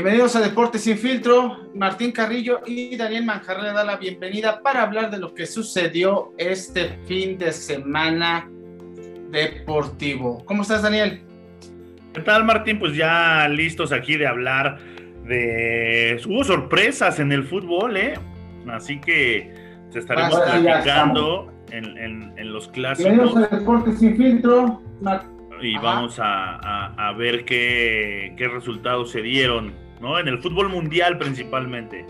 Bienvenidos a Deportes Sin Filtro. Martín Carrillo y Daniel Manjarre le da la bienvenida para hablar de lo que sucedió este fin de semana deportivo. ¿Cómo estás, Daniel? ¿Qué tal, Martín? Pues ya listos aquí de hablar de... Hubo sorpresas en el fútbol, ¿eh? Así que se estaremos platicando en, los clásicos. Bienvenidos a Deportes Sin Filtro y vamos a, ver qué, resultados se dieron, ¿no? En el fútbol mundial principalmente.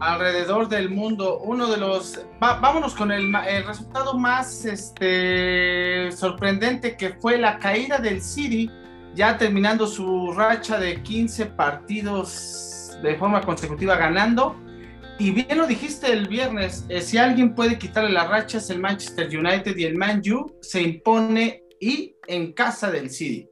Alrededor del mundo, uno de los... vámonos con el, resultado más este, sorprendente que fue la caída del City, ya terminando su racha de 15 partidos de forma consecutiva ganando. Y bien lo dijiste el viernes, eh, si alguien puede quitarle la racha es el Manchester United y el Man U se impone y en casa del City.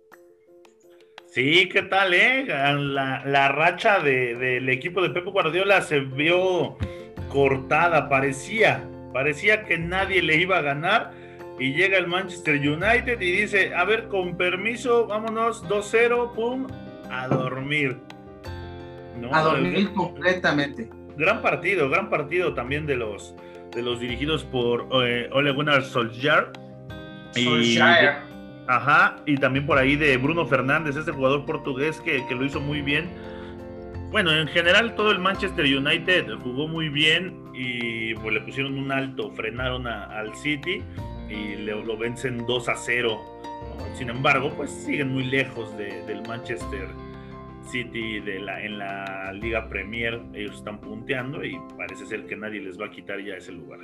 Sí, ¿qué tal, eh? La, racha del equipo de Pepe Guardiola se vio cortada, parecía, parecía que nadie le iba a ganar y llega el Manchester United y dice, a ver, con permiso, vámonos 2-0, pum, a dormir. A dormir completamente. Gran partido, gran partido también de los, de los dirigidos por eh, Ole Gunnar Solskjaer y, ajá, y también por ahí de Bruno Fernández, este jugador portugués que, lo hizo muy bien. Bueno, en general todo el Manchester United jugó muy bien y pues, le pusieron un alto, frenaron al City y le, lo vencen 2 a 0. Sin embargo, pues siguen muy lejos del Manchester City de la, en la Liga Premier. Ellos están punteando y parece ser que nadie les va a quitar ya ese lugar.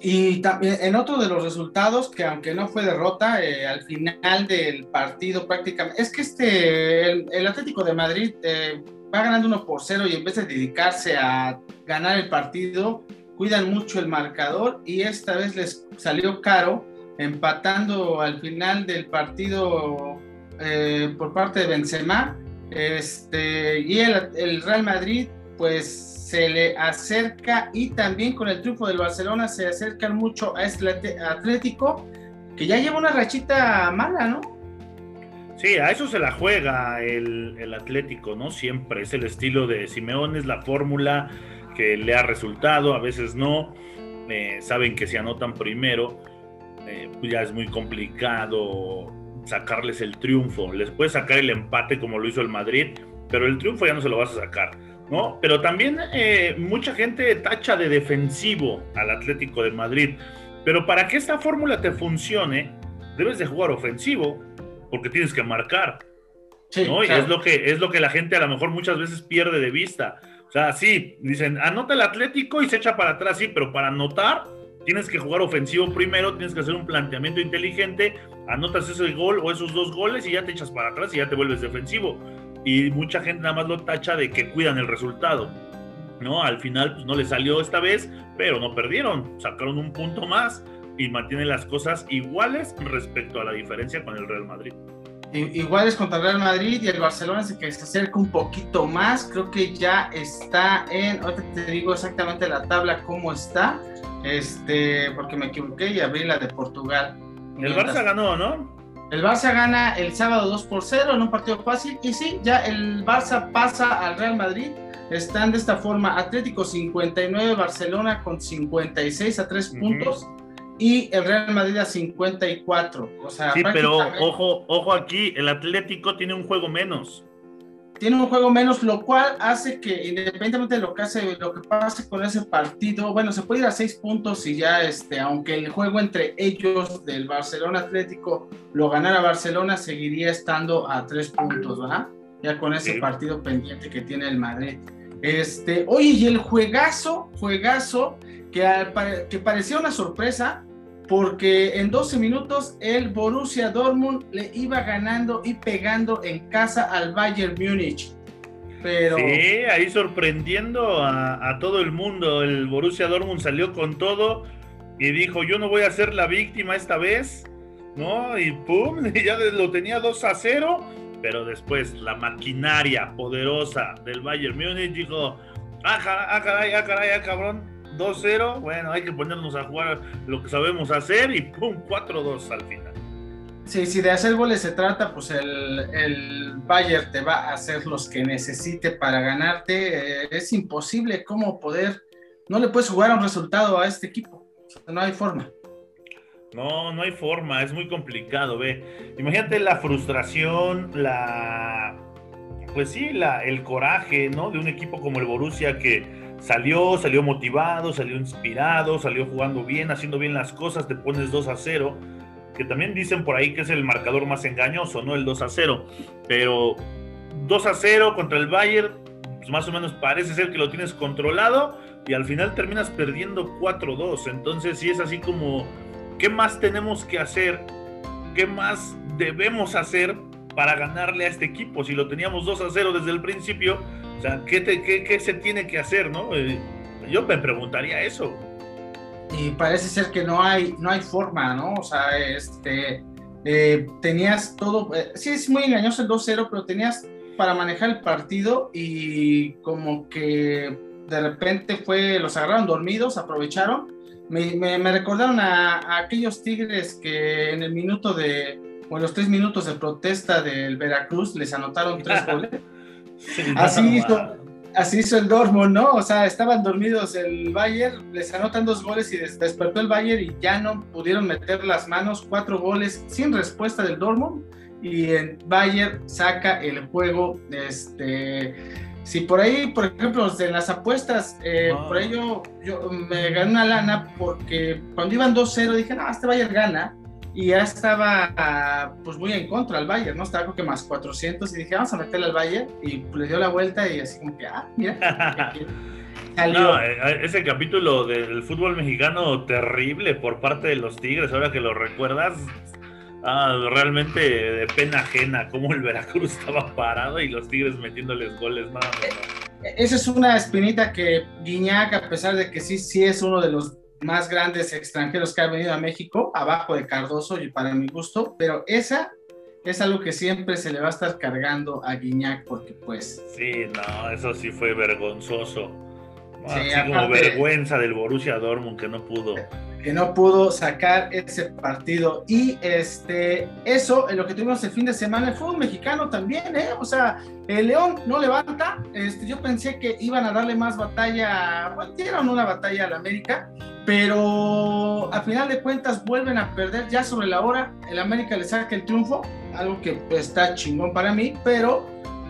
Y también en otro de los resultados, que aunque no fue derrota, eh, al final del partido prácticamente, es que este, el, Atlético de Madrid eh, va ganando 1 por 0 y en vez de dedicarse a ganar el partido, cuidan mucho el marcador y esta vez les salió caro, empatando al final del partido eh, por parte de Benzema. Este, y el, el Real Madrid, pues se le acerca y también con el triunfo del Barcelona se acercan mucho a este Atlético, que ya lleva una rachita mala, ¿no? Sí, a eso se la juega el, Atlético, ¿no? Siempre es el estilo de Simeone, es la fórmula que le ha resultado, a veces no. Eh, saben que si anotan primero, eh, pues ya es muy complicado sacarles el triunfo. Les puede sacar el empate como lo hizo el Madrid, pero el triunfo ya no se lo vas a sacar. ¿No? Pero también eh, mucha gente tacha de defensivo al Atlético de Madrid. Pero para que esta fórmula te funcione, debes de jugar ofensivo, porque tienes que marcar. ¿no? Y es lo, que, es lo que la gente a lo mejor muchas veces pierde de vista. O sea, sí, dicen, anota el Atlético y se echa para atrás, sí, pero para anotar tienes que jugar ofensivo primero, tienes que hacer un planteamiento inteligente, anotas ese gol o esos dos goles y ya te echas para atrás y ya te vuelves defensivo y mucha gente nada más lo tacha de que cuidan el resultado. ¿no? Al final pues, no le salió esta vez, pero no perdieron, sacaron un punto más y mantienen las cosas iguales respecto a la diferencia con el Real Madrid. Iguales contra el Real Madrid y el Barcelona se que se acerca un poquito más, creo que ya está en, ahorita te digo exactamente la tabla cómo está, este, porque me equivoqué y abrí la de Portugal. El Barça ganó, ¿no? El Barça gana el sábado 2 por 0 en un partido fácil y sí, ya el Barça pasa al Real Madrid. Están de esta forma Atlético 59, Barcelona con 56 a 3 puntos y el Real Madrid a 54. O sea, sí, pero ojo, ojo aquí, el Atlético tiene un juego menos tiene un juego menos, lo cual hace que independientemente de lo que hace, lo que pase con ese partido, bueno, se puede ir a seis puntos y ya, este, aunque el juego entre ellos del Barcelona Atlético lo ganara Barcelona, seguiría estando a tres puntos, ¿verdad? Ya con ese partido pendiente que tiene el Madrid. Este, oye, y el juegazo, juegazo, que, que parecía una sorpresa, porque en 12 minutos el Borussia Dortmund le iba ganando y pegando en casa al Bayern Múnich. Pero... Sí, ahí sorprendiendo a, todo el mundo. El Borussia Dortmund salió con todo y dijo, yo no voy a ser la víctima esta vez, ¿no? Y pum, ya lo tenía 2 a 0, pero después la maquinaria poderosa del Bayern Múnich dijo, ah, caray, ah, caray, ah, cabrón, 2-0, bueno, hay que ponernos a jugar lo que sabemos hacer y ¡pum! 4-2 al final. Sí, si de hacer goles se trata, pues el, el Bayern te va a hacer los que necesite para ganarte. Eh, es imposible cómo poder, no le puedes jugar a un resultado a este equipo. no hay forma. No, no hay forma, es muy complicado, ve. Imagínate la frustración, la pues sí, la, el coraje, ¿no? De un equipo como el Borussia que salió, salió motivado, salió inspirado, salió jugando bien, haciendo bien las cosas, te pones 2 a 0 que también dicen por ahí que es el marcador más engañoso, ¿no? El 2 a 0. Pero 2 a 0 contra el Bayern, pues más o menos parece ser que lo tienes controlado y al final terminas perdiendo 4-2. Entonces, sí es así como, ¿qué más tenemos que hacer? ¿Qué más debemos hacer para ganarle a este equipo? Si lo teníamos 2 a 0 desde el principio, o sea, ¿qué, qué se tiene que hacer, no? Eh, yo me preguntaría eso y parece ser que no hay, no hay forma, ¿no? O sea, este, eh, tenías todo, eh, sí es muy engañoso el 2-0, pero tenías para manejar el partido y como que de repente fue, los agarraron dormidos, aprovecharon. Me, me, recordaron a, aquellos Tigres que en el minuto de, o en los tres minutos de protesta del Veracruz les anotaron tres goles. Así hizo, así hizo el Dortmund, ¿no? O sea, estaban dormidos el Bayern, les anotan dos goles y despertó el Bayern y ya no pudieron meter las manos, cuatro goles sin respuesta del Dortmund y el Bayern saca el juego, este... Si por ahí, por ejemplo, de las apuestas, eh, por ello yo me gané una lana porque cuando iban 2-0 dije, no, este Bayern gana y ya estaba pues muy en contra al Bayern, ¿no? Estaba creo que más 400 y dije, vamos a meterle al Bayern y le dio la vuelta y así como que, ah, mira. No, eh, eh, ese capítulo del fútbol mexicano terrible por parte de los Tigres, ahora que lo recuerdas, ah, realmente de pena ajena cómo el Veracruz estaba parado y los Tigres metiéndoles goles, nada no, Esa es una espinita que Guiñac, a pesar de que sí, sí es uno de los más grandes extranjeros que ha venido a México, abajo de Cardoso y para mi gusto, pero esa es algo que siempre se le va a estar cargando a Guiñac porque pues... Sí, no, eso sí fue vergonzoso. así como vergüenza del Borussia Dortmund que no pudo que no pudo sacar ese partido. Y este, eso, en lo que tuvimos el fin de semana, el fútbol mexicano también, ¿eh? O sea, el León no levanta. Este, yo pensé que iban a darle más batalla, bueno, dieron una batalla al América, pero a final de cuentas vuelven a perder ya sobre la hora. El América le saca el triunfo, algo que está chingón para mí, pero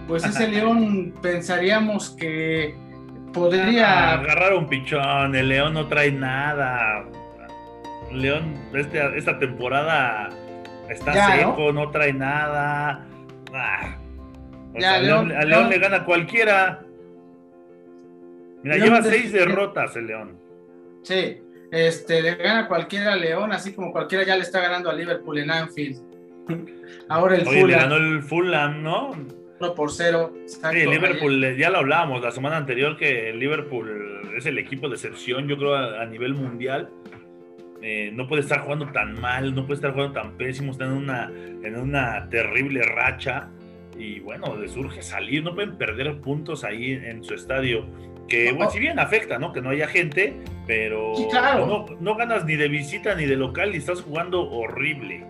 pues ese León pensaríamos que podría agarrar un pichón. El León no trae nada León este, esta temporada está seco, ¿no? trae nada. Ah. a León, le gana cualquiera. Mira, lleva seis derrotas el León. Sí, este, le gana cualquiera a León, así como cualquiera ya le está ganando a Liverpool en Anfield. Ahora el Fulham. le ganó el Fulham, ¿no? 1 por 0. Sí, Liverpool, ya lo hablábamos la semana anterior que el Liverpool es el equipo de excepción, yo creo, a nivel mundial. Eh, no puede estar jugando tan mal, no puede estar jugando tan pésimo, está en una, en una terrible racha y bueno, le surge salir, no pueden perder puntos ahí en, su estadio, que bueno, si bien afecta, ¿no? Que no haya gente, pero no, no, ganas ni de visita ni de local y estás jugando horrible.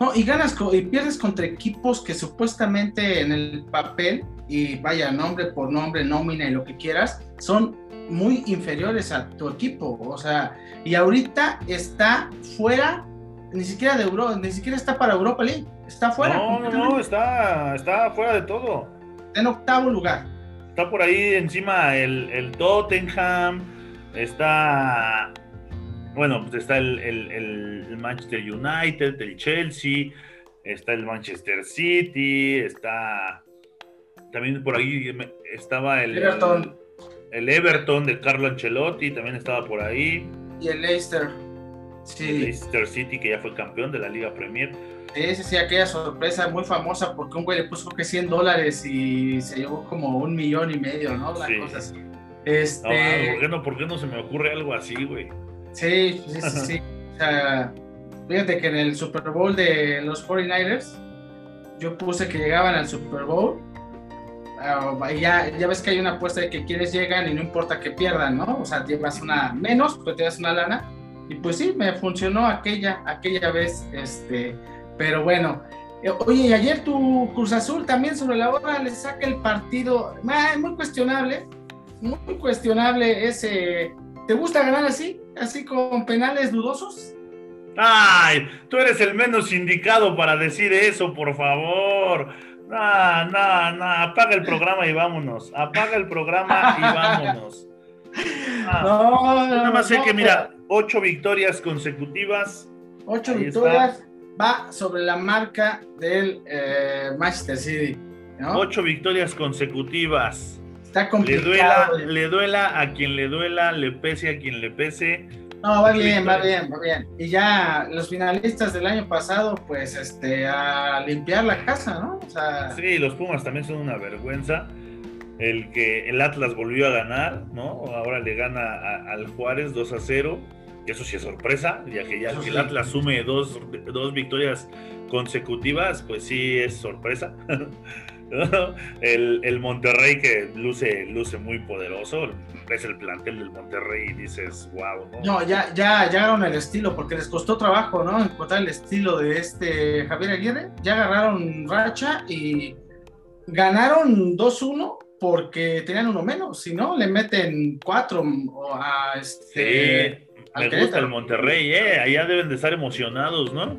No, y ganas y pierdes contra equipos que supuestamente en el papel, y vaya nombre por nombre, nómina y lo que quieras, son muy inferiores a tu equipo. O sea, y ahorita está fuera, ni siquiera de Europa, ni siquiera está para Europa League. Está fuera. No, no, no, está, está fuera de todo. en octavo lugar. Está por ahí encima el, el Tottenham, está. Bueno, pues está el, el, Manchester United, el Chelsea, está el Manchester City, está. También por ahí estaba el. Everton el Everton de Carlo Ancelotti también estaba por ahí. Y el Leicester. Sí. El Leicester City, que ya fue campeón de la Liga Premier. Sí, sí, sí, aquella sorpresa muy famosa porque un güey le puso que 100 dólares y se llevó como un millón y medio, ¿no? La cosa así. Este... ¿por, qué no, ¿por, qué no, se me ocurre algo así, güey? Sí, sí, sí, sí. o sea, fíjate que en el Super Bowl de los 49ers, yo puse que llegaban al Super Bowl Ah, ya, ya ves que hay una apuesta de que quienes llegan y no importa que pierdan, ¿no? O sea, llevas una menos, pues te das una lana. Y pues sí, me funcionó aquella, aquella vez, este, Pero bueno, eh, oye, y ayer tu Cruz Azul también sobre la hora le saca el partido, muy cuestionable, muy cuestionable ese. ¿Te gusta ganar así? ¿Así con penales dudosos? Ay, tú eres el menos indicado para decir eso, por favor. No, no, no, apaga el programa y vámonos. Apaga el programa y vámonos. Ah, no, nada más sé que, mira, ocho victorias consecutivas. Ocho victorias va sobre la marca del eh, Manchester City. Ocho victorias consecutivas. Está complicado. Le duela, le duela a quien le duela, le pese a quien le pese. No, va bien, va bien, va bien. Y ya los finalistas del año pasado, pues, este, a limpiar la casa, ¿no? Sí, los Pumas también son una vergüenza. El que el Atlas volvió a ganar, ¿no? Ahora le gana al Juárez 2 a 0 eso sí es sorpresa, ya que ya el Atlas sume dos, dos, victorias consecutivas, pues sí es sorpresa. el, el, Monterrey que luce, luce muy poderoso, ves el plantel del Monterrey y dices, wow, ¿no? No, ya, ya, ya agarraron el estilo, porque les costó trabajo, ¿no? Encontrar el estilo de este Javier Aguirre, ya agarraron racha y ganaron 2-1 porque tenían uno menos, si no, le meten cuatro a este... Me gusta el Monterrey, eh. Allá deben de estar emocionados, ¿no?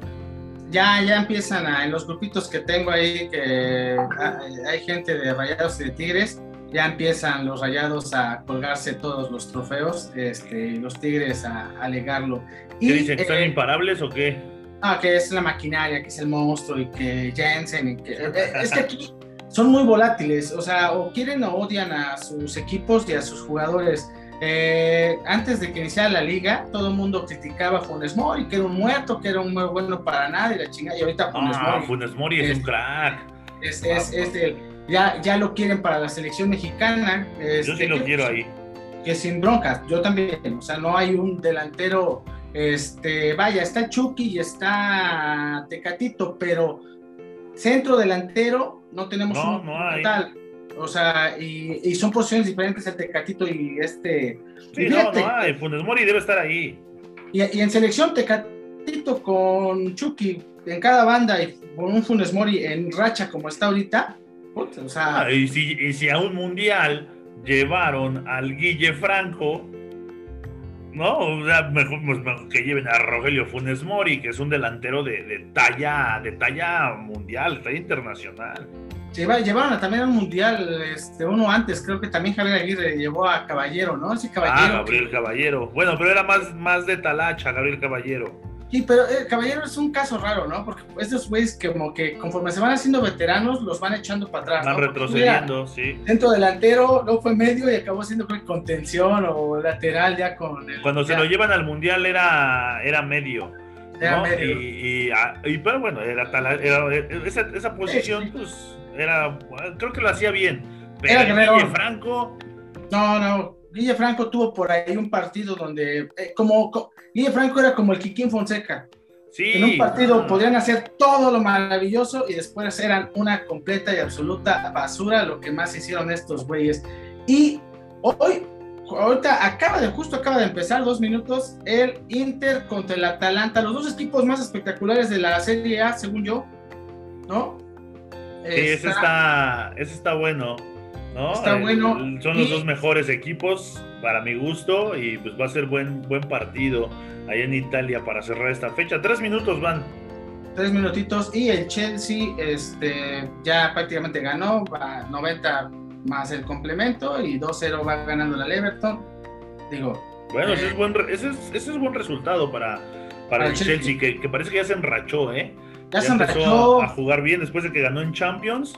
Ya, ya empiezan a, en los grupitos que tengo ahí, que ah, hay gente de Rayados y de Tigres, ya empiezan los Rayados a colgarse todos los trofeos, este, los Tigres a alegarlo. ¿Qué dicen? ¿Que ¿Están eh, imparables o qué? Ah, que es la maquinaria, que es el monstruo y que Jensen, y que, eh, eh, es que aquí son muy volátiles, o sea, o quieren o odian a sus equipos y a sus jugadores. Eh, antes de que iniciara la liga, todo el mundo criticaba a Funes Mori, que era un muerto, que era un muy bueno para nada, y la chingada, y ahorita Funes ah, Mori. Funes Mori es, un crack. Es, es, es ya, ya lo quieren para la selección mexicana. yo sí lo quiero ahí. Que sin broncas, yo también, o sea, no hay un delantero, este, vaya, está Chucky y está Tecatito, pero centro delantero no tenemos un no tal. O sea, y, son posiciones diferentes el Tecatito y este. Sí, no, no hay. Funes Mori debe estar ahí. Y, en selección, Tecatito con Chucky en cada banda y con un Funes Mori en racha como está ahorita. o sea. Ah, y, si, y si a un mundial llevaron al Guille Franco. ¿no? O sea, mejor, pues, que lleven a Rogelio Funes Mori, que es un delantero de, de, talla, de talla mundial, talla internacional llevaron también al mundial, este, uno antes, creo que también Javier Aguirre llevó a Caballero, ¿no? Sí, Caballero. Ah, Gabriel Caballero. Bueno, pero era más, más de talacha, Gabriel Caballero. Sí, pero eh, Caballero es un caso raro, ¿no? Porque estos güeyes como que conforme se van haciendo veteranos, los van echando para atrás. Van retrocediendo, sí. Centro delantero, luego fue medio y acabó siendo contención o lateral ya con el, Cuando se lo llevan al mundial era, era medio. Era. Y, ah, y, pero bueno, era, tal, esa, esa posición, pues era, creo que lo hacía bien. Pero Guille Franco. No, no. Guille Franco tuvo por ahí un partido donde, eh, como, Guille Franco era como el Kikín Fonseca. Sí. En un partido podrían hacer todo lo maravilloso y después eran una completa y absoluta basura lo que más hicieron estos güeyes. Y hoy, ahorita acaba de, justo acaba de empezar dos minutos, el Inter contra el Atalanta, los dos equipos más espectaculares de la Serie A, según yo, ¿no? Sí, ese está, ese está bueno. ¿no? Está bueno. Son los dos mejores equipos para mi gusto y pues va a ser buen, buen partido allá en Italia para cerrar esta fecha. Tres minutos van. Tres minutitos y el Chelsea este, ya prácticamente ganó, va 90 más el complemento y 2-0 va ganando la Everton. Digo. Bueno, ese, es eh, buen, ese, es, buen resultado para, para, el Chelsea, que, que, parece que ya se enrachó, ¿eh? Ya, se empezó a, jugar bien después de que ganó en Champions.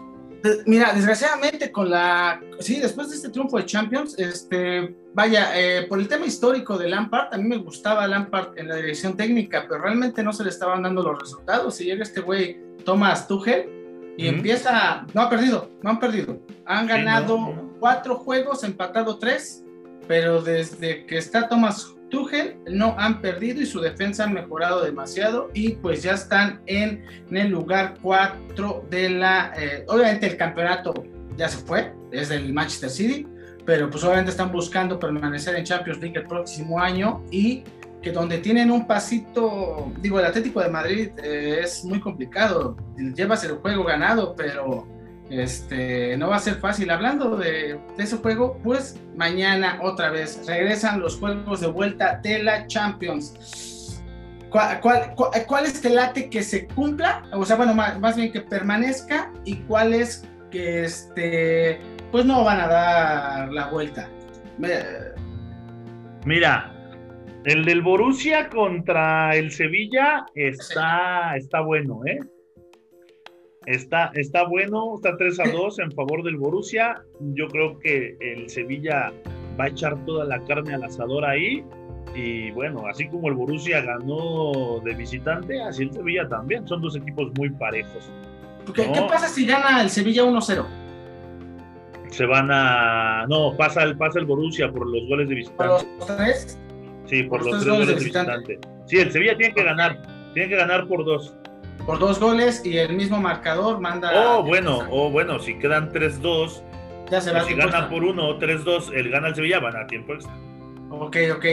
Mira, desgraciadamente con la, sí, después de este triunfo de Champions, este, vaya, eh, por el tema histórico de Lampard, a mí me gustaba Lampard en la dirección técnica, pero realmente no se le estaban dando los resultados. Y llega este güey, Thomas Tuchel, y empieza, no ha perdido, no han perdido. Han ganado cuatro juegos, empatado tres, pero desde que está Thomas Tuchel no han perdido y su defensa ha mejorado demasiado y pues ya están en, el lugar 4 de la... Eh, obviamente el campeonato ya se fue, es del Manchester City, pero pues obviamente están buscando permanecer en Champions League el próximo año y que donde tienen un pasito, digo, el Atlético de Madrid eh, es muy complicado, llevas el juego ganado, pero este, no va a ser fácil. Hablando de, ese juego, pues mañana otra vez regresan los juegos de vuelta de la Champions. ¿Cuál, cuál, es el late que se cumpla? O sea, bueno, más, más, bien que permanezca y cuál es que este, pues no van a dar la vuelta. Mira, el del Borussia contra el Sevilla está, está bueno, ¿eh? Está, está bueno, está 3 a 2 en favor del Borussia. Yo creo que el Sevilla va a echar toda la carne al asador ahí. Y bueno, así como el Borussia ganó de visitante, así el Sevilla también. Son dos equipos muy parejos. ¿Qué, pasa si gana el Sevilla 1-0? Se van a. No, pasa el, pasa el Borussia por los goles de visitante. ¿Por los tres? Sí, por, los, tres goles, de visitante. Sí, el Sevilla tiene que ganar. Tiene que ganar por dos. Por dos goles y el mismo marcador manda. Oh, bueno, oh, bueno, si quedan 3-2. Ya se va Si gana por uno o 3-2, el gana el Sevilla, van a tiempo extra. Ok, ok.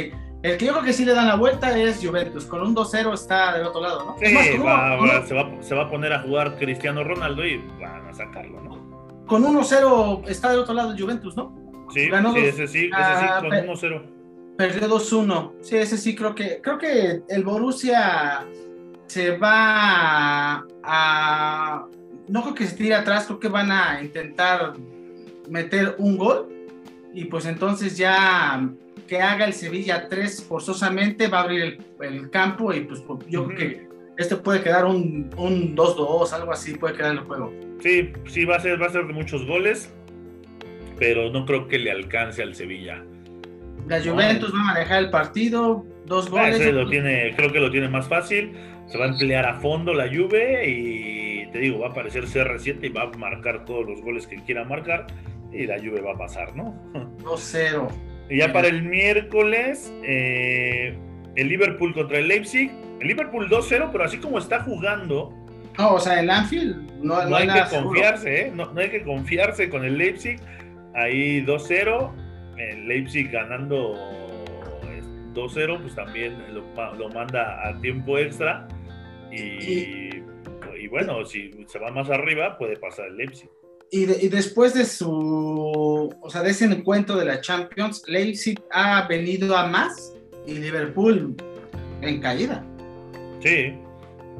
El que yo creo que sí le dan la vuelta es Juventus. Con un 2-0 está del otro lado, ¿no? Sí, va, se, va, se va a poner a jugar Cristiano Ronaldo y van a sacarlo, ¿no? Con 1-0 está del otro lado el Juventus, ¿no? Sí, sí ese sí, ese sí, con 1-0. Perdió 2-1. Sí, ese sí creo que creo que el Borussia se va a, no creo que se tire atrás, creo que van a intentar meter un gol y pues entonces ya que haga el Sevilla 3 forzosamente va a abrir el, campo y pues, pues yo creo que este puede quedar un 2-2, algo así puede quedar el juego. Sí, sí va a ser va a ser de muchos goles, pero no creo que le alcance al Sevilla. La Juventus va a manejar el partido, dos ah, goles. lo tiene, creo que lo tiene más fácil. Se va a emplear a fondo la Juve y te digo, va a aparecer CR7 y va a marcar todos los goles que quiera marcar y la Juve va a pasar, ¿no? 2-0. Y ya para el miércoles, eh, el Liverpool contra el Leipzig. El Liverpool 2-0, pero así como está jugando. No, o sea, el Anfield no, no, hay, que confiarse, ¿eh? No, no, hay que confiarse con el Leipzig. Ahí 2-0 el Leipzig ganando 2-0, pues también lo, manda a tiempo extra. Y, bueno, si se va más arriba, puede pasar el Leipzig. Y, después de su, o sea, de ese encuentro de la Champions, Leipzig ha venido a más y Liverpool en caída. Sí,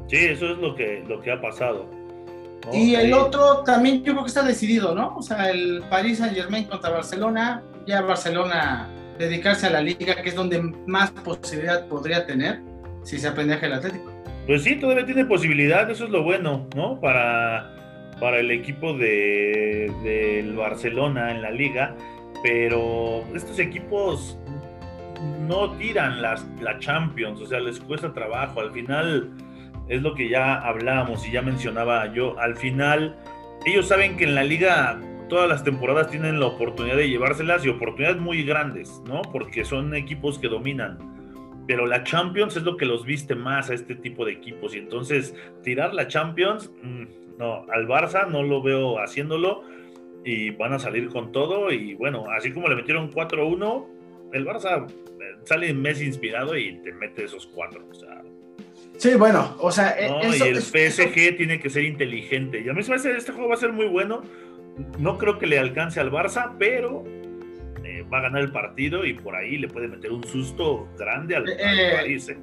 sí, eso es lo que, lo que ha pasado. Y el otro también yo creo que está decidido, ¿no? O sea, el Paris Saint Germain contra Barcelona, ya Barcelona dedicarse a la liga, que es donde más posibilidad podría tener si se aprendeja el Atlético. Pues sí, todavía tiene posibilidad, eso es lo bueno, ¿no? Para, para el equipo de, del Barcelona en la liga, pero estos equipos no tiran las, la Champions, o sea, les cuesta trabajo, al final es lo que ya hablábamos y ya mencionaba yo, al final ellos saben que en la liga todas las temporadas tienen la oportunidad de llevárselas y oportunidades muy grandes, ¿no? Porque son equipos que dominan. Pero la Champions es lo que los viste más a este tipo de equipos. Y entonces, tirar la Champions, mm, no, al Barça no lo veo haciéndolo. Y van a salir con todo. Y bueno, así como le metieron 4-1, el Barça eh, sale mes inspirado y te mete esos cuatro. O sea, Sí, bueno, o sea. E y el PSG tiene que ser inteligente. Y a mí me parece este juego va a ser muy bueno no creo que le alcance al Barça, pero eh, va a ganar el partido y por ahí le puede meter un susto grande al, eh, París. ¿eh?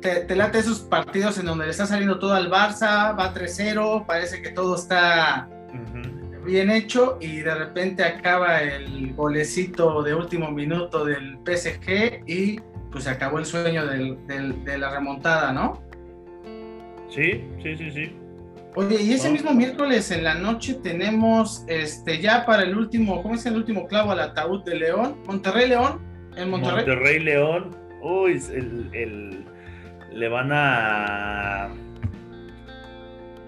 Te, late esos partidos en donde le está saliendo todo al Barça, va 3-0, parece que todo está bien hecho y de repente acaba el golecito de último minuto del PSG y pues se acabó el sueño de la remontada, ¿no? Sí, sí, sí, sí. Oye, y ese mismo miércoles en la noche tenemos este ya para el último, ¿cómo es el último clavo al ataúd de León? Monterrey León, en Monterrey. Monterrey León, uy, el, le van a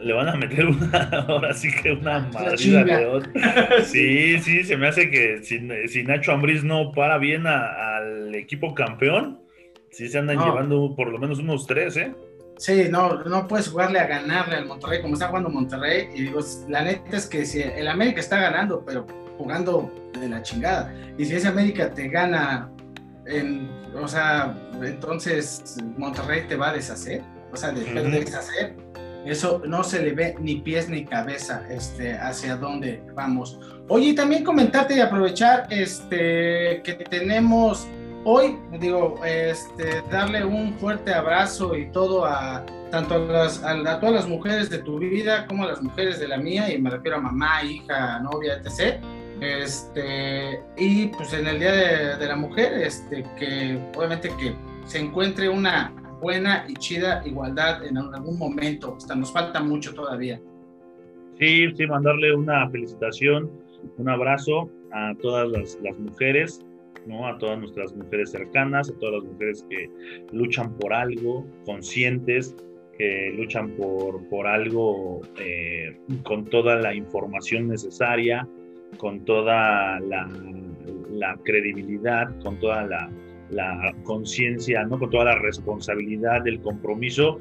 le van a meter una, ahora sí que una madrida León. Sí, sí, se me hace que si, Nacho Ambriz no para bien al equipo campeón, sí se andan llevando por lo menos unos tres, ¿eh? Sí, no, no puedes jugarle a ganarle al Monterrey como está jugando Monterrey. Y digo, la neta es que si el América está ganando, pero jugando de la chingada. Y si ese América te gana en, o sea, entonces Monterrey te va a deshacer, o sea, de, deshacer. Eso no se le ve ni pies ni cabeza este, hacia dónde vamos. Oye, también comentarte y aprovechar este, que tenemos hoy, digo, este, darle un fuerte abrazo y todo a tanto a, las, a, todas las mujeres de tu vida como a las mujeres de la mía, y me refiero a mamá, hija, novia, etc. Este, y pues en el Día de, la Mujer, este, que obviamente que se encuentre una buena y chida igualdad en algún momento, hasta nos falta mucho todavía. Sí, sí, mandarle una felicitación, un abrazo a todas las, las mujeres, ¿no? a todas nuestras mujeres cercanas, a todas las mujeres que luchan por algo, conscientes, que luchan por, por algo eh, con toda la información necesaria, con toda la, credibilidad, con toda la, la conciencia, ¿no? con toda la responsabilidad del compromiso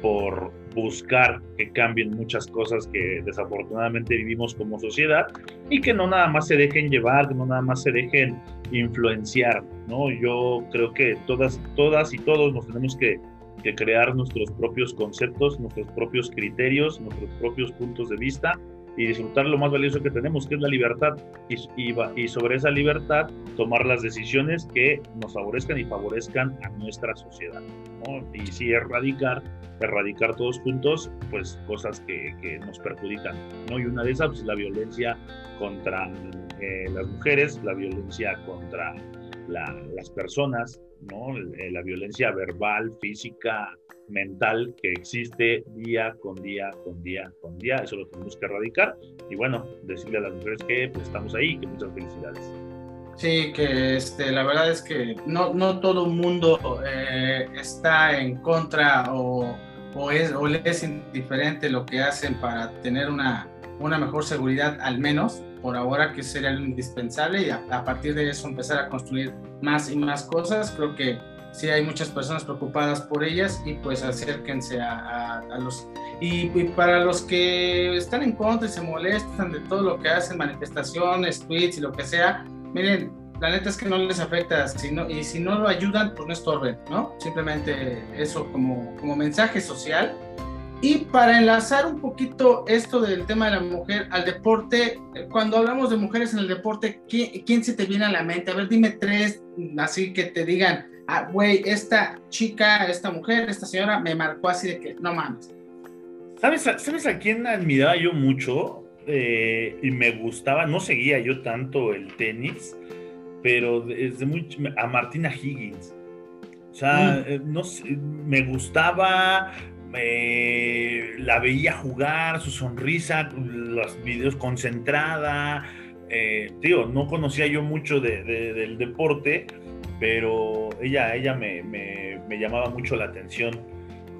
por buscar que cambien muchas cosas que desafortunadamente vivimos como sociedad y que no nada más se dejen llevar, no nada más se dejen influenciar, ¿no? Yo creo que todas, todas y todos nos tenemos que, que crear nuestros propios conceptos, nuestros propios criterios, nuestros propios puntos de vista y disfrutar lo más valioso que tenemos, que es la libertad, y, sobre esa libertad tomar las decisiones que nos favorezcan y favorezcan a nuestra sociedad. Y sí, erradicar, erradicar todos juntos, pues cosas que, nos perjudican. ¿no? Y una de esas pues, es la violencia contra eh, las mujeres, la violencia contra las personas, ¿no? Eh, la violencia verbal, física, mental que existe día con día, con día, con día. Eso lo tenemos que erradicar. Y bueno, decirle a las mujeres que pues, estamos ahí, que muchas felicidades. Sí, que este, la verdad es que no, no todo el mundo eh, está en contra o, o, es, o le es indiferente lo que hacen para tener una, una mejor seguridad, al menos por ahora, que sería lo indispensable, y a, a partir de eso empezar a construir más y más cosas. Creo que sí hay muchas personas preocupadas por ellas y pues acérquense a, los... Y, para los que están en contra y se molestan de todo lo que hacen, manifestaciones, tweets y lo que sea, miren, la neta es que no les afecta, sino, y si no lo ayudan, pues no estorben, ¿no? Simplemente eso como, como mensaje social. Y para enlazar un poquito esto del tema de la mujer al deporte, cuando hablamos de mujeres en el deporte, ¿quién, quién se te viene a la mente? A ver, dime tres, así que te digan, ah, güey, esta chica, esta mujer, esta señora me marcó así de que, no mames. ¿Sabes, ¿sabes a quién admiraba yo mucho? Eh, y me gustaba, no seguía yo tanto el tenis, pero desde muy, a Martina Higgins. O sea, mm. eh, no me gustaba, la veía jugar, su sonrisa, los videos concentrada. Eh, tío, no conocía yo mucho del deporte, pero ella, ella me, me, llamaba mucho la atención.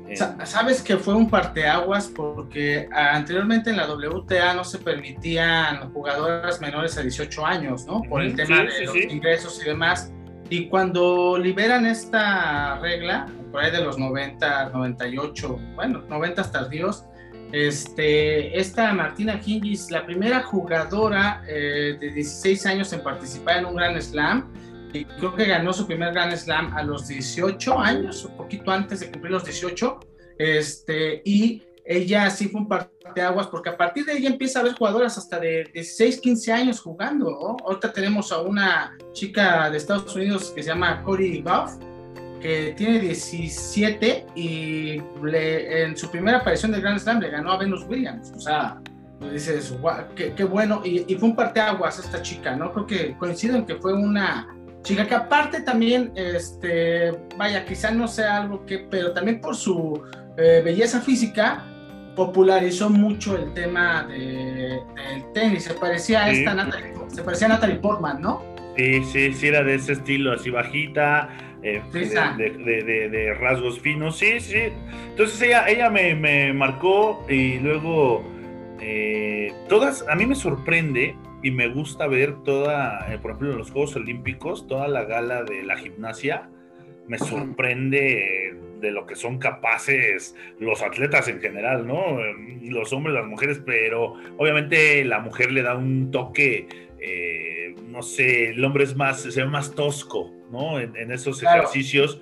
Eh, Sabes que fue un parteaguas porque anteriormente en la WTA no se permitían jugadoras menores a 18 años, ¿no? Por el tema de los ingresos y demás. Y cuando liberan esta regla, por ahí de los 90, 98, bueno, 90 tardíos, este, esta Martina Hingis, la primera jugadora eh, de 16 años en participar en un Grand Slam, y creo que ganó su primer Grand Slam a los 18 años, un poquito antes de cumplir los 18, este, y ella sí fue un parteaguas porque a partir de ella empieza a haber jugadoras hasta de 16, 15 años jugando. ¿no? Ahorita tenemos a una chica de Estados Unidos que se llama Cody Goff, que tiene 17 y en su primera aparición de Grand Slam le ganó a Venus Williams. O sea, dices, qué, qué, bueno. Y, y, fue un parteaguas esta chica, ¿no? Creo que coincido en que fue una chica que aparte también, este, vaya, quizá no sea algo que, pero también por su eh, belleza física, popularizó mucho el tema de, del tenis. Se parecía a esta Natalie, se parecía a Natalie Portman, ¿no? Sí, sí, sí, era de ese estilo, así bajita, eh, de, de, rasgos finos, sí, sí. Entonces ella, ella me, me marcó y luego eh, todas, a mí me sorprende y me gusta ver toda, eh, por ejemplo, en los Juegos Olímpicos, toda la gala de la gimnasia. Me sorprende de lo que son capaces los atletas en general, ¿no? Los hombres, las mujeres, pero obviamente la mujer le da un toque, eh, no sé, el hombre es más, se ve más tosco, ¿no? En, esos ejercicios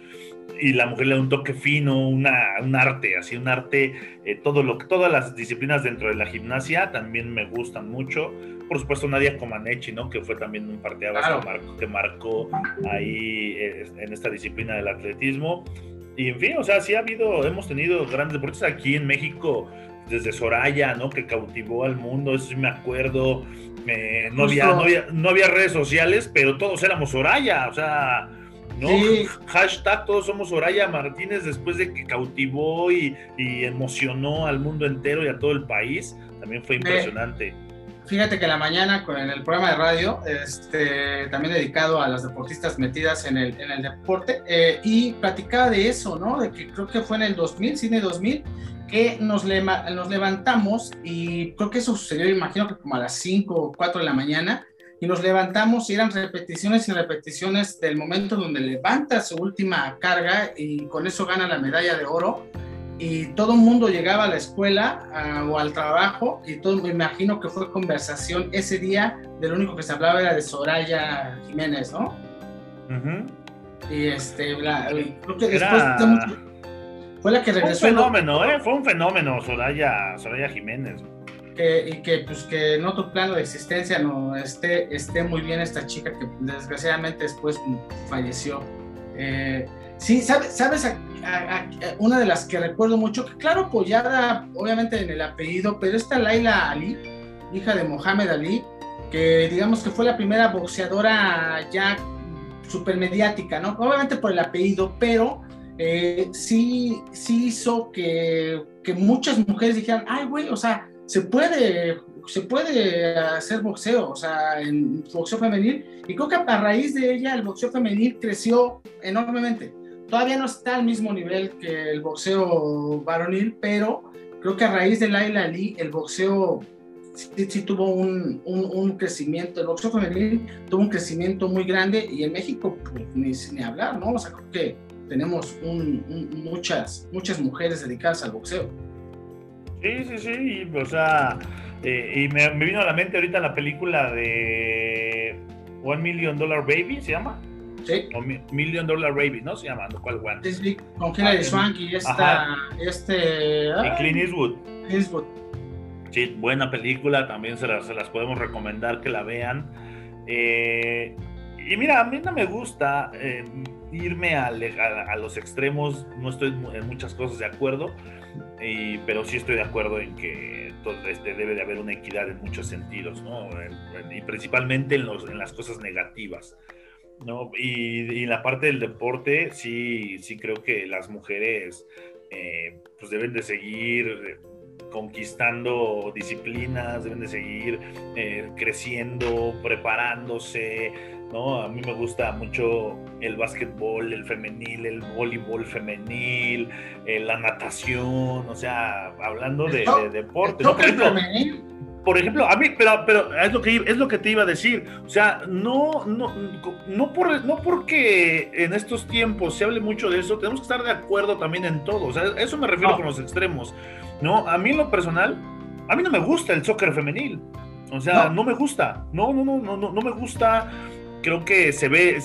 y la mujer le da un toque fino, una, un arte, así un arte, eh, todo lo, todas las disciplinas dentro de la gimnasia también me gustan mucho. Por supuesto, Nadia Comaneci, ¿no? Que fue también un parteaguas que, marcó, ahí eh, en esta disciplina del atletismo. Y en fin, o sea, sí ha habido, hemos tenido grandes deportistas aquí en México, desde Soraya, ¿no? Que cautivó al mundo, eso sí me acuerdo. no, había, no, había, no había redes sociales, pero todos éramos Soraya, o sea, ¿no? Hashtag todos somos Soraya Martínez después de que cautivó y, emocionó al mundo entero y a todo el país. También fue impresionante. Fíjate que la mañana en el programa de radio, este, también dedicado a las deportistas metidas en el, en el deporte, eh, y platicaba de eso, ¿no? De que creo que fue en el 2000, cine 2000, que nos, nos levantamos y creo que eso sucedió, imagino que como a las 5 o 4 de la mañana, y nos levantamos y eran repeticiones y repeticiones del momento donde levanta su última carga y con eso gana la medalla de oro. Y todo el mundo llegaba a la escuela o al trabajo y todo, me imagino que fue conversación ese día, de lo único que se hablaba era de Soraya Jiménez, ¿no? Y este, creo que después fue la que regresó. Fue un fenómeno, ¿eh? Fue un fenómeno Soraya, Soraya Jiménez y que pues que en otro plano de existencia no esté, esté muy bien esta chica que desgraciadamente después falleció. Eh, sí, sabes, sabes una de las que recuerdo mucho, que claro, apoyada obviamente en el apellido, pero esta Laila Ali, hija de Mohamed Ali, que digamos que fue la primera boxeadora ya super mediática, ¿no? Obviamente por el apellido, pero eh, sí, sí hizo que, que muchas mujeres dijeran, ay, güey, o sea, se puede, se puede hacer boxeo, o sea, en boxeo femenil, y creo que a raíz de ella el boxeo femenil creció enormemente. Todavía no está al mismo nivel que el boxeo varonil, pero creo que a raíz de Laila Ali el boxeo sí, tuvo un, un, crecimiento, el boxeo femenil tuvo un crecimiento muy grande y en México pues, ni, ni hablar, ¿no? O sea, creo que tenemos muchas, muchas mujeres dedicadas al boxeo. Sí, sí, sí, o sea, eh, y me, vino a la mente ahorita la película de One Million Dollar Baby, ¿se llama? Sí. O Million Dollar Baby, ¿no? Se llama, ¿cuál one? Sí, con Hilary ah, Swank y esta, este... Y Clint Eastwood. Eastwood. Sí, buena película, también se las, se las podemos recomendar que la vean. Eh, y mira, a mí no me gusta eh, irme a, a, los extremos, no estoy en muchas cosas de acuerdo, pero sí estoy de acuerdo en que este, debe de haber una equidad en muchos sentidos, ¿no? y principalmente en, los, en, las cosas negativas. ¿No? Y, en la parte del deporte, sí, sí creo que las mujeres eh, pues deben de seguir conquistando disciplinas, deben de seguir eh, creciendo, preparándose, ¿no? A mí me gusta mucho el básquetbol, el femenil, el voleibol femenil, eh, la natación, o sea, hablando de, deporte. ¿no? Por ejemplo, a mí, pero, pero es lo que es lo que te iba a decir. O sea, no, no, no, por, no porque en estos tiempos se hable mucho de eso, tenemos que estar de acuerdo también en todo. O sea, eso me refiero con los extremos. No, a mí en lo personal, a mí no me gusta el soccer femenil. O sea, no, me gusta. No, no, no, no, no me gusta creo que se ve,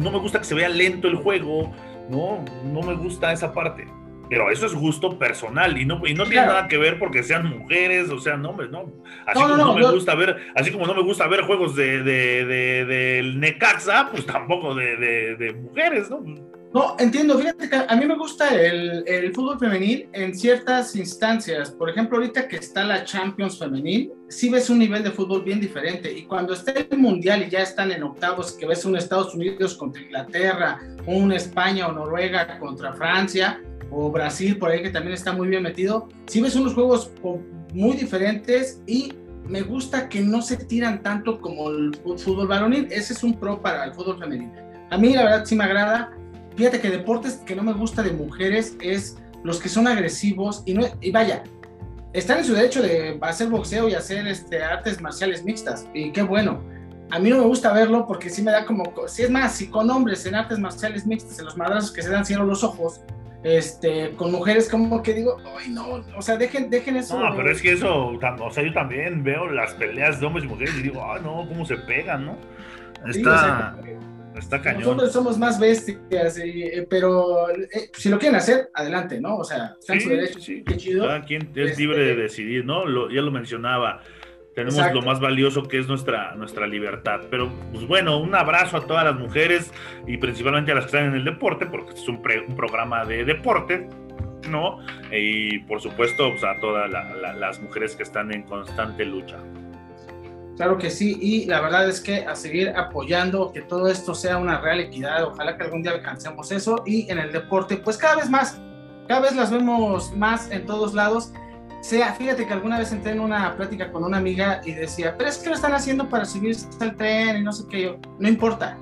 no me gusta que se vea lento el juego, no, no me gusta esa parte. Pero eso es gusto personal y no, no tiene nada que ver porque sean mujeres, o sea, no, no. Así como no, me gusta ver, así como no me gusta ver juegos de, de, del Necaxa, pues tampoco de, mujeres, ¿no? No, entiendo, fíjate que a mí me gusta el, el, fútbol femenil en ciertas instancias. Por ejemplo, ahorita que está la Champions femenil, sí ves un nivel de fútbol bien diferente. Y cuando está el Mundial y ya están en octavos, que ves un Estados Unidos contra Inglaterra, un España o Noruega contra Francia, o Brasil por ahí que también está muy bien metido, sí ves unos juegos muy diferentes y me gusta que no se tiran tanto como el fútbol varonil. Ese es un pro para el fútbol femenino. A mí la verdad sí me agrada Fíjate que deportes que no me gusta de mujeres es los que son agresivos y, no, y vaya, están en su derecho de hacer boxeo y hacer este, artes marciales mixtas y qué bueno. A mí no me gusta verlo porque sí me da como, si es más, si con hombres en artes marciales mixtas, en los madrazos que se dan cierro los ojos, este, con mujeres como que digo, ay no, o sea, dejen, dejen eso. No, pero es que eso, o sea, yo también veo las peleas de hombres y mujeres y digo, ah, no, cómo se pegan, ¿no? Está... Está cañón. Nosotros somos más bestias, eh, pero eh, si lo quieren hacer, adelante, ¿no? O sea, están Sí, su derecho, sí. qué chido. Cada quien es Este- libre de decidir, ¿no? Lo- ya lo mencionaba. Tenemos Exacto. lo más valioso que es nuestra, nuestra libertad. Pero, pues bueno, un abrazo a todas las mujeres y principalmente a las que están en el deporte, porque este es un, pre- un programa de deporte, ¿no? Y por supuesto, pues, a todas la- la- las mujeres que están en constante lucha. Claro que sí, y la verdad es que a seguir apoyando que todo esto sea una real equidad, ojalá que algún día alcancemos eso, y en el deporte, pues cada vez más, cada vez las vemos más en todos lados. Sea, fíjate que alguna vez entré en una plática con una amiga y decía, pero es que lo están haciendo para subirse al tren y no sé qué, yo, no importa.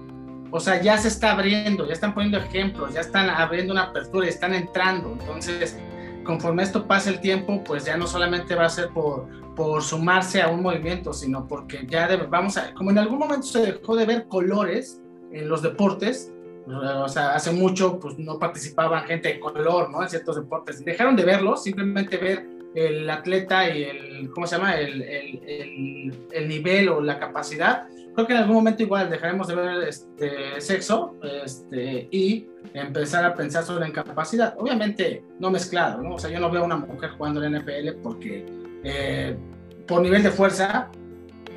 O sea, ya se está abriendo, ya están poniendo ejemplos, ya están abriendo una apertura y están entrando. Entonces, conforme esto pase el tiempo, pues ya no solamente va a ser por, por sumarse a un movimiento, sino porque ya vamos a, como en algún momento se dejó de ver colores en los deportes, o sea, hace mucho pues no participaban gente de color, ¿no? En ciertos deportes, dejaron de verlos, simplemente ver el atleta y el, ¿cómo se llama? El, el, el, el nivel o la capacidad. Creo que en algún momento igual dejaremos de ver este sexo este, y empezar a pensar sobre la incapacidad. Obviamente no mezclado, ¿no? O sea, yo no veo a una mujer jugando en la NFL porque eh, por nivel de fuerza,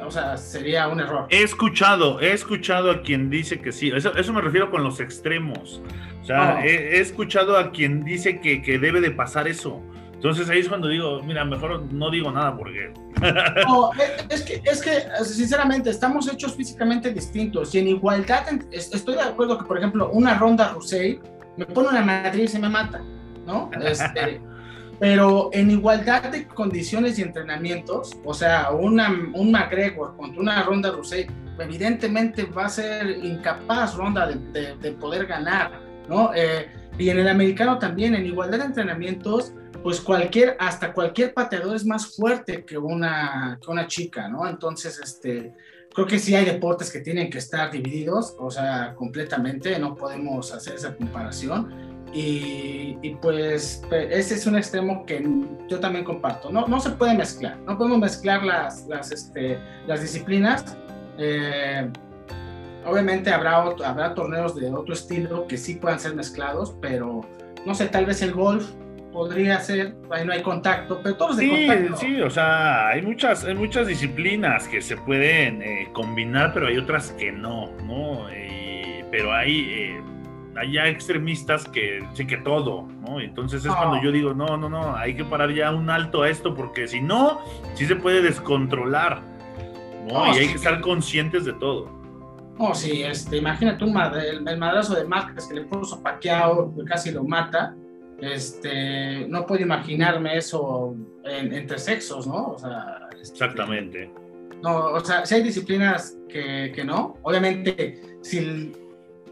o sea, sería un error. He escuchado, he escuchado a quien dice que sí. Eso, eso me refiero con los extremos. O sea, Oh. he, he escuchado a quien dice que, que debe de pasar eso. Entonces ahí es cuando digo, mira, mejor no digo nada porque No, es- es que, es que, sinceramente, estamos hechos físicamente distintos y en igualdad, estoy de acuerdo que, por ejemplo, una ronda Rousseau me pone una Madrid y se me mata, ¿no? Este, pero en igualdad de condiciones y entrenamientos, o sea, una, un McGregor contra una ronda Rousseau, evidentemente va a ser incapaz ronda de, de- de poder ganar, ¿no? Eh, y en el americano también, en igualdad de entrenamientos, pues cualquier, hasta cualquier pateador es más fuerte que una, que una chica, ¿no? Entonces, este, creo que sí hay deportes que tienen que estar divididos, o sea, completamente, no podemos hacer esa comparación. Y, pues ese es un extremo que yo también comparto. No, no se puede mezclar, no podemos mezclar las, las, este, disciplinas. Eh, obviamente habrá, habrá torneos de otro estilo que sí puedan ser mezclados, pero no sé, tal vez el golf podría ser, ahí no hay contacto, pero todos de Sí, contacto. sí, o sea, hay muchas, hay muchas disciplinas que se pueden eh, combinar, pero hay otras que no, ¿no? Eh, pero hay, eh, hay ya extremistas que sí que todo, ¿no? Entonces es cuando yo digo, no, no, no, hay que parar ya un alto a esto, porque si no, sí se puede descontrolar, ¿no? Y hay que estar conscientes de todo. No, sí, este, imagínate un el, el madrazo de Márquez que le puso Paquiao, que casi lo mata. Este, no puedo imaginarme eso en- entre sexos, ¿no? O sea, este, Exactamente. No, o sea, si hay disciplinas que, que no. Obviamente, si,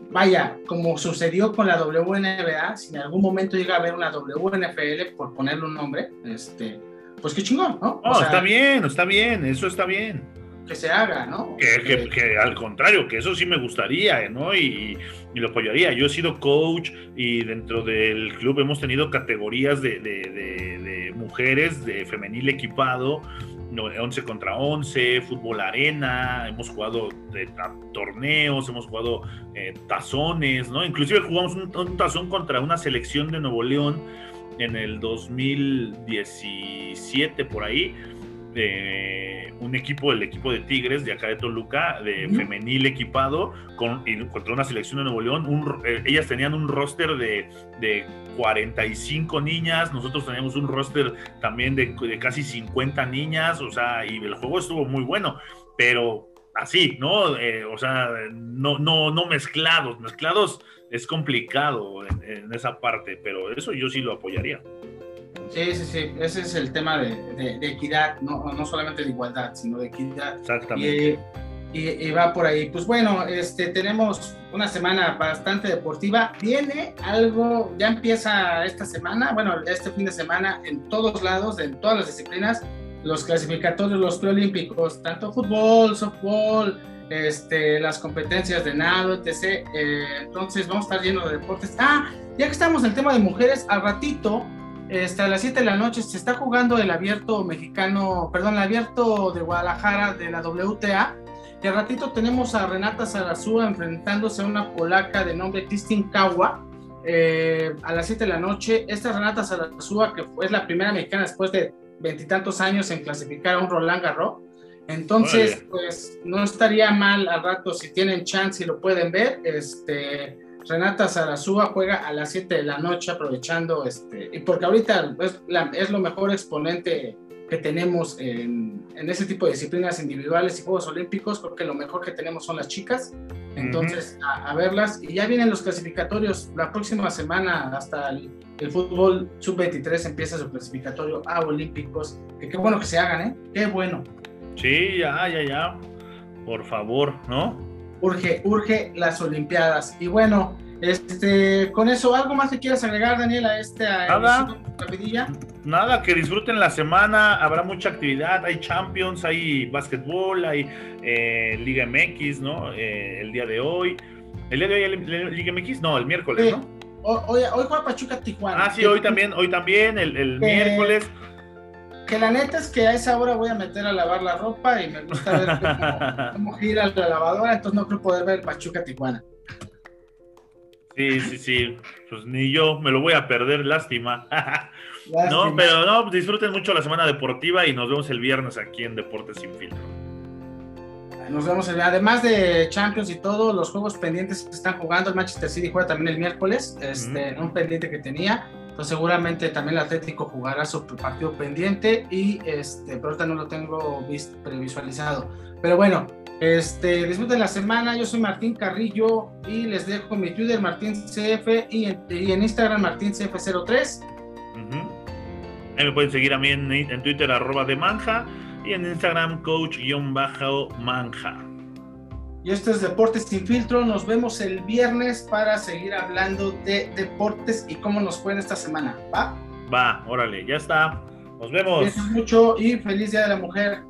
vaya, como sucedió con la WNBA, si en algún momento llega a haber una WNFL, por ponerle un nombre, este, pues qué chingón, ¿no? No, O sea, está bien, está bien, eso está bien. Que se haga, ¿no? Que, que- que al contrario, que eso sí me gustaría, ¿no? Y, y lo apoyaría. Yo he sido coach y dentro del club hemos tenido categorías de, de- de- de mujeres, de femenil equipado, no, 11 contra 11, fútbol arena, hemos jugado de, ta- torneos, hemos jugado eh, tazones, ¿no? Inclusive jugamos un, un tazón contra una selección de Nuevo León en el 2017 por ahí. Eh, un equipo, el equipo de Tigres de acá de Toluca, de femenil equipado, con, contra una selección de Nuevo León. un eh, ellas tenían un roster de, de 45 niñas, nosotros teníamos un roster también de, de casi 50 niñas, o sea, y el juego estuvo muy bueno, pero así, ¿no? Eh, o sea, no, no, no mezclados, mezclados es complicado en, en esa parte, pero eso yo sí lo apoyaría. Sí, sí, sí, ese es el tema de, de- de equidad, no, no solamente de igualdad, sino de equidad. Exactamente. Y, y- y va por ahí. Pues bueno, este, tenemos una semana bastante deportiva. Viene algo, ya empieza esta semana, bueno, este fin de semana en todos lados, en todas las disciplinas, los clasificatorios, los preolímpicos, tanto fútbol, softball, este, las competencias de nado, etc. Eh, entonces vamos a estar llenos de deportes. Ah, ya que estamos en el tema de mujeres, al ratito, este, a las 7 de la noche, se está jugando el abierto mexicano, perdón, el abierto de Guadalajara de la WTA. Y al ratito tenemos a Renata Zarazúa enfrentándose a una polaca de nombre Kristin Kawa eh, a las 7 de la noche. Esta Renata Zarazúa, que es la primera mexicana después de veintitantos años en clasificar a un Roland Garros. Entonces, pues no estaría mal al rato si tienen chance y lo pueden ver. Este, Renata Zarazúa juega a las 7 de la noche aprovechando, este, y porque ahorita es, es lo mejor exponente que tenemos en, en, ese tipo de disciplinas individuales y Juegos Olímpicos, porque lo mejor que tenemos son las chicas. Entonces, a, verlas. Y ya vienen los clasificatorios. La próxima semana, hasta el, fútbol sub-23 empieza su clasificatorio a Olímpicos. Que qué bueno que se hagan, ¿eh? Qué bueno. Sí, ya, ya, ya. Por favor, ¿no? Urge, urge las Olimpiadas. Y bueno, este, con eso, ¿algo más que quieras agregar, Daniel, a esta Nada. Nada, que disfruten la semana, habrá mucha actividad, hay Champions, hay básquetbol, hay eh, Liga MX, ¿no? Eh, el día de hoy. ¿El día de hoy hay Liga MX? No, el miércoles, ¿no? Hoy, hoy juega Pachuca Tijuana. Ah, sí, hoy también, hoy también, el, miércoles. Que la neta es que a esa hora voy a meter a lavar la ropa y me gusta ver cómo, gira la lavadora, entonces no creo poder ver Pachuca Tijuana. Sí, sí, sí. Pues ni yo me lo voy a perder, lástima. No, pero no, disfruten mucho la semana deportiva y nos vemos el viernes aquí en Deportes Sin Filtro. Nos vemos, el, además de Champions y todo, los juegos pendientes que están jugando. El Manchester City juega también el miércoles, este, un pendiente que tenía. Entonces, seguramente también el Atlético jugará su partido pendiente y este, pero ahorita no lo tengo previsualizado. Pero bueno, este, disfruten la semana. Yo soy Martín Carrillo y les dejo mi Twitter MartínCF y en, y en Instagram MartínCF03. me pueden seguir a mí en, Twitter, arroba de manja, y en Instagram, coach-manja. Y esto es Deportes sin filtro. Nos vemos el viernes para seguir hablando de deportes y cómo nos fue en esta semana. ¿Va? Va, órale, ya está. Nos vemos. Gracias mucho y feliz Día de la Mujer.